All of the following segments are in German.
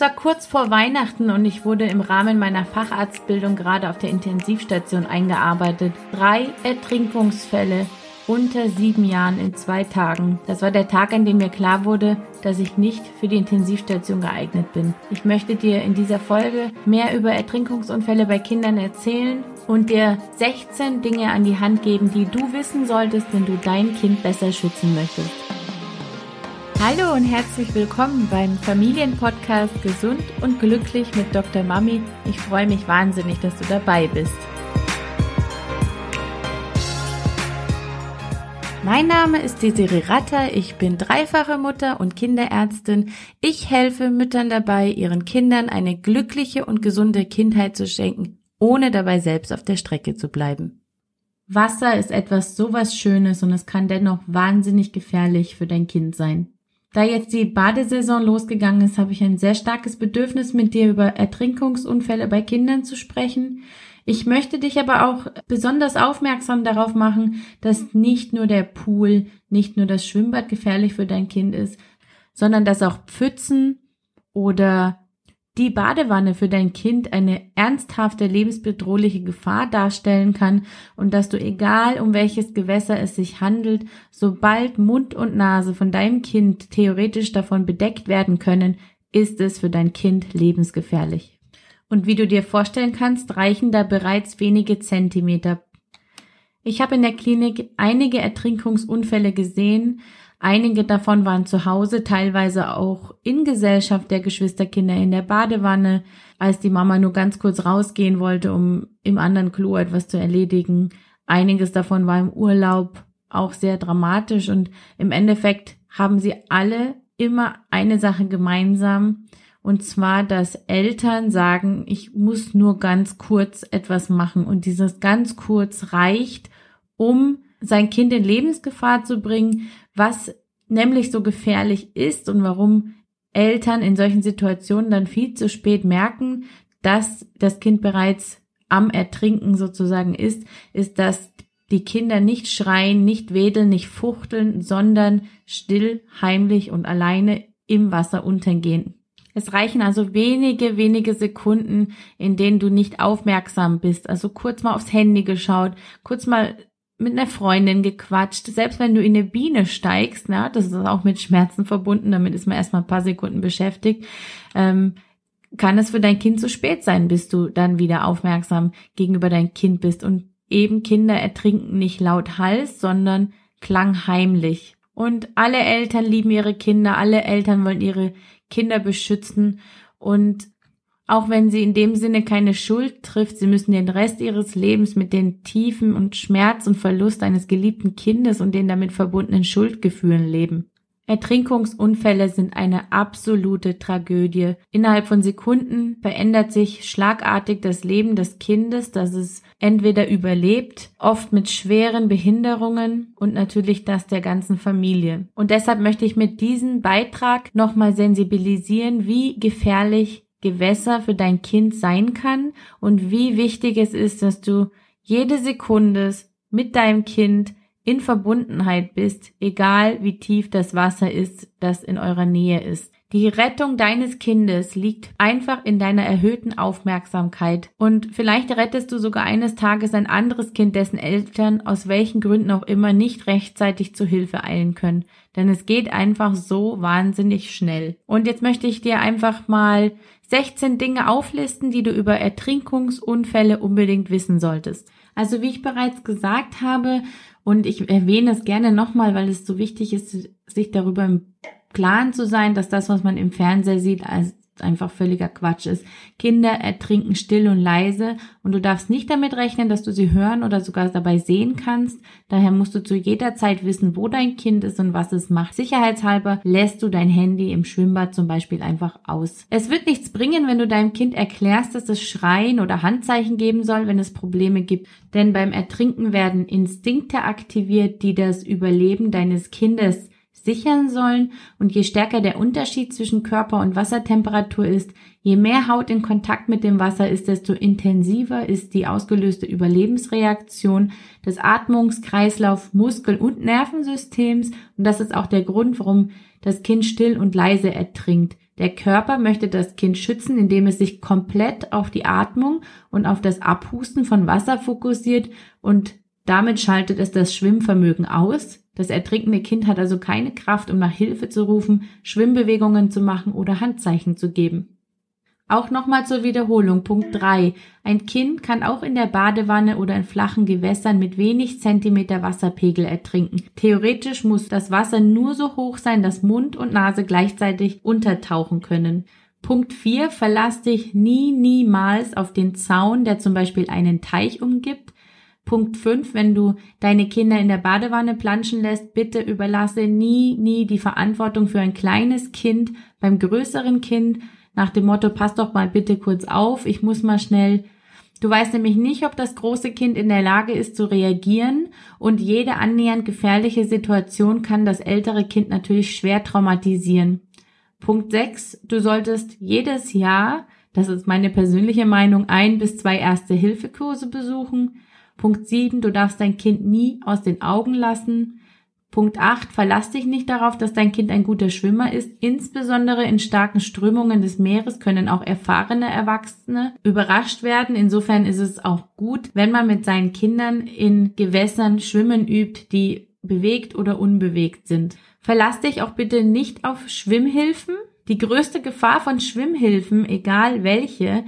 Es war kurz vor Weihnachten und ich wurde im Rahmen meiner Facharztbildung gerade auf der Intensivstation eingearbeitet. Drei Ertrinkungsfälle unter sieben Jahren in zwei Tagen. Das war der Tag, an dem mir klar wurde, dass ich nicht für die Intensivstation geeignet bin. Ich möchte dir in dieser Folge mehr über Ertrinkungsunfälle bei Kindern erzählen und dir 16 Dinge an die Hand geben, die du wissen solltest, wenn du dein Kind besser schützen möchtest. Hallo und herzlich willkommen beim Familienpodcast Gesund und Glücklich mit Dr. Mami. Ich freue mich wahnsinnig, dass du dabei bist. Mein Name ist Desiree Ratter, ich bin dreifache Mutter und Kinderärztin. Ich helfe Müttern dabei, ihren Kindern eine glückliche und gesunde Kindheit zu schenken, ohne dabei selbst auf der Strecke zu bleiben. Wasser ist etwas sowas Schönes und es kann dennoch wahnsinnig gefährlich für dein Kind sein. Da jetzt die Badesaison losgegangen ist, habe ich ein sehr starkes Bedürfnis, mit dir über Ertrinkungsunfälle bei Kindern zu sprechen. Ich möchte dich aber auch besonders aufmerksam darauf machen, dass nicht nur der Pool, nicht nur das Schwimmbad gefährlich für dein Kind ist, sondern dass auch Pfützen oder die Badewanne für dein Kind eine ernsthafte lebensbedrohliche Gefahr darstellen kann und dass du egal um welches Gewässer es sich handelt, sobald Mund und Nase von deinem Kind theoretisch davon bedeckt werden können, ist es für dein Kind lebensgefährlich. Und wie du dir vorstellen kannst, reichen da bereits wenige Zentimeter. Ich habe in der Klinik einige Ertrinkungsunfälle gesehen, Einige davon waren zu Hause, teilweise auch in Gesellschaft der Geschwisterkinder in der Badewanne, als die Mama nur ganz kurz rausgehen wollte, um im anderen Klo etwas zu erledigen. Einiges davon war im Urlaub auch sehr dramatisch und im Endeffekt haben sie alle immer eine Sache gemeinsam, und zwar, dass Eltern sagen, ich muss nur ganz kurz etwas machen und dieses ganz kurz reicht, um sein Kind in Lebensgefahr zu bringen, was nämlich so gefährlich ist und warum Eltern in solchen Situationen dann viel zu spät merken, dass das Kind bereits am Ertrinken sozusagen ist, ist, dass die Kinder nicht schreien, nicht wedeln, nicht fuchteln, sondern still, heimlich und alleine im Wasser untergehen. Es reichen also wenige, wenige Sekunden, in denen du nicht aufmerksam bist. Also kurz mal aufs Handy geschaut, kurz mal mit einer Freundin gequatscht. Selbst wenn du in eine Biene steigst, na, das ist auch mit Schmerzen verbunden, damit ist man erstmal ein paar Sekunden beschäftigt, ähm, kann es für dein Kind zu spät sein, bis du dann wieder aufmerksam gegenüber dein Kind bist. Und eben Kinder ertrinken nicht laut Hals, sondern klangheimlich. Und alle Eltern lieben ihre Kinder, alle Eltern wollen ihre Kinder beschützen. Und auch wenn sie in dem Sinne keine Schuld trifft, sie müssen den Rest ihres Lebens mit den Tiefen und Schmerz und Verlust eines geliebten Kindes und den damit verbundenen Schuldgefühlen leben. Ertrinkungsunfälle sind eine absolute Tragödie. Innerhalb von Sekunden verändert sich schlagartig das Leben des Kindes, das es entweder überlebt, oft mit schweren Behinderungen und natürlich das der ganzen Familie. Und deshalb möchte ich mit diesem Beitrag nochmal sensibilisieren, wie gefährlich Gewässer für dein Kind sein kann und wie wichtig es ist, dass du jede Sekunde mit deinem Kind in Verbundenheit bist, egal wie tief das Wasser ist, das in eurer Nähe ist. Die Rettung deines Kindes liegt einfach in deiner erhöhten Aufmerksamkeit und vielleicht rettest du sogar eines Tages ein anderes Kind, dessen Eltern aus welchen Gründen auch immer nicht rechtzeitig zu Hilfe eilen können. Denn es geht einfach so wahnsinnig schnell. Und jetzt möchte ich dir einfach mal 16 Dinge auflisten, die du über Ertrinkungsunfälle unbedingt wissen solltest. Also wie ich bereits gesagt habe, und ich erwähne es gerne nochmal, weil es so wichtig ist, sich darüber im Klaren zu sein, dass das, was man im Fernseher sieht, als einfach völliger Quatsch ist. Kinder ertrinken still und leise und du darfst nicht damit rechnen, dass du sie hören oder sogar dabei sehen kannst. Daher musst du zu jeder Zeit wissen, wo dein Kind ist und was es macht. Sicherheitshalber lässt du dein Handy im Schwimmbad zum Beispiel einfach aus. Es wird nichts bringen, wenn du deinem Kind erklärst, dass es Schreien oder Handzeichen geben soll, wenn es Probleme gibt. Denn beim Ertrinken werden Instinkte aktiviert, die das Überleben deines Kindes sichern sollen und je stärker der Unterschied zwischen Körper- und Wassertemperatur ist, je mehr Haut in Kontakt mit dem Wasser ist, desto intensiver ist die ausgelöste Überlebensreaktion des Atmungs-, Kreislauf-, Muskel- und Nervensystems und das ist auch der Grund, warum das Kind still und leise ertrinkt. Der Körper möchte das Kind schützen, indem es sich komplett auf die Atmung und auf das Abhusten von Wasser fokussiert und damit schaltet es das Schwimmvermögen aus. Das ertrinkende Kind hat also keine Kraft, um nach Hilfe zu rufen, Schwimmbewegungen zu machen oder Handzeichen zu geben. Auch nochmal zur Wiederholung. Punkt 3. Ein Kind kann auch in der Badewanne oder in flachen Gewässern mit wenig Zentimeter Wasserpegel ertrinken. Theoretisch muss das Wasser nur so hoch sein, dass Mund und Nase gleichzeitig untertauchen können. Punkt 4. Verlass dich nie, niemals auf den Zaun, der zum Beispiel einen Teich umgibt. Punkt 5, wenn du deine Kinder in der Badewanne planschen lässt, bitte überlasse nie, nie die Verantwortung für ein kleines Kind beim größeren Kind nach dem Motto, pass doch mal bitte kurz auf, ich muss mal schnell. Du weißt nämlich nicht, ob das große Kind in der Lage ist zu reagieren und jede annähernd gefährliche Situation kann das ältere Kind natürlich schwer traumatisieren. Punkt 6. Du solltest jedes Jahr, das ist meine persönliche Meinung, ein bis zwei Erste-Hilfe-Kurse besuchen. Punkt 7. Du darfst dein Kind nie aus den Augen lassen. Punkt 8. Verlass dich nicht darauf, dass dein Kind ein guter Schwimmer ist. Insbesondere in starken Strömungen des Meeres können auch erfahrene Erwachsene überrascht werden. Insofern ist es auch gut, wenn man mit seinen Kindern in Gewässern schwimmen übt, die bewegt oder unbewegt sind. Verlass dich auch bitte nicht auf Schwimmhilfen. Die größte Gefahr von Schwimmhilfen, egal welche,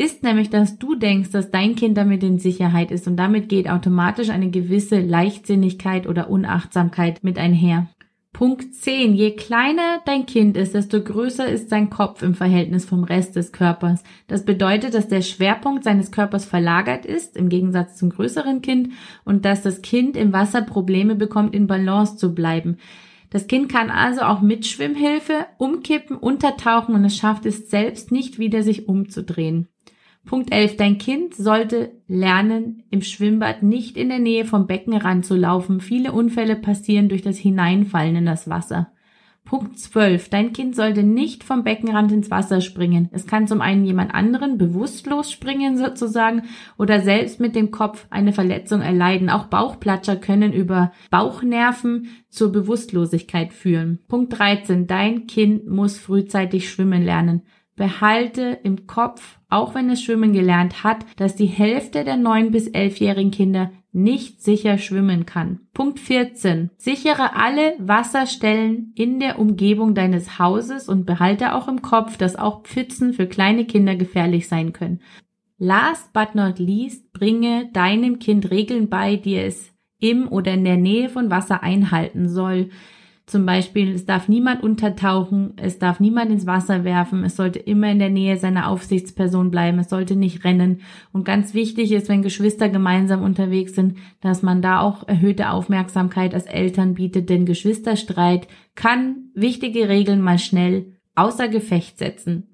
ist nämlich, dass du denkst, dass dein Kind damit in Sicherheit ist und damit geht automatisch eine gewisse Leichtsinnigkeit oder Unachtsamkeit mit einher. Punkt 10. Je kleiner dein Kind ist, desto größer ist sein Kopf im Verhältnis vom Rest des Körpers. Das bedeutet, dass der Schwerpunkt seines Körpers verlagert ist, im Gegensatz zum größeren Kind, und dass das Kind im Wasser Probleme bekommt, in Balance zu bleiben. Das Kind kann also auch mit Schwimmhilfe umkippen, untertauchen und es schafft es selbst nicht wieder, sich umzudrehen. Punkt 11. Dein Kind sollte lernen, im Schwimmbad nicht in der Nähe vom Beckenrand zu laufen. Viele Unfälle passieren durch das Hineinfallen in das Wasser. Punkt 12. Dein Kind sollte nicht vom Beckenrand ins Wasser springen. Es kann zum einen jemand anderen bewusstlos springen sozusagen oder selbst mit dem Kopf eine Verletzung erleiden. Auch Bauchplatscher können über Bauchnerven zur Bewusstlosigkeit führen. Punkt 13. Dein Kind muss frühzeitig schwimmen lernen. Behalte im Kopf, auch wenn es schwimmen gelernt hat, dass die Hälfte der 9- bis 11-jährigen Kinder nicht sicher schwimmen kann. Punkt 14. Sichere alle Wasserstellen in der Umgebung deines Hauses und behalte auch im Kopf, dass auch Pfützen für kleine Kinder gefährlich sein können. Last but not least, bringe deinem Kind Regeln bei, die es im oder in der Nähe von Wasser einhalten soll. Zum Beispiel, es darf niemand untertauchen, es darf niemand ins Wasser werfen, es sollte immer in der Nähe seiner Aufsichtsperson bleiben, es sollte nicht rennen. Und ganz wichtig ist, wenn Geschwister gemeinsam unterwegs sind, dass man da auch erhöhte Aufmerksamkeit als Eltern bietet, denn Geschwisterstreit kann wichtige Regeln mal schnell außer Gefecht setzen.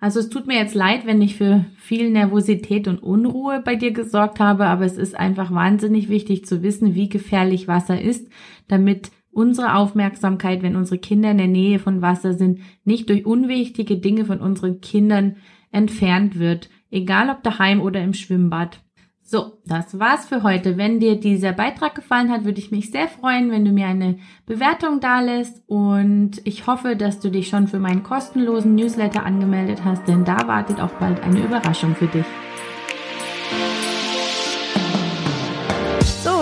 Also es tut mir jetzt leid, wenn ich für viel Nervosität und Unruhe bei dir gesorgt habe, aber es ist einfach wahnsinnig wichtig zu wissen, wie gefährlich Wasser ist, damit unsere Aufmerksamkeit, wenn unsere Kinder in der Nähe von Wasser sind, nicht durch unwichtige Dinge von unseren Kindern entfernt wird, egal ob daheim oder im Schwimmbad. So, das war's für heute. Wenn dir dieser Beitrag gefallen hat, würde ich mich sehr freuen, wenn du mir eine Bewertung dalässt und ich hoffe, dass du dich schon für meinen kostenlosen Newsletter angemeldet hast, denn da wartet auch bald eine Überraschung für dich.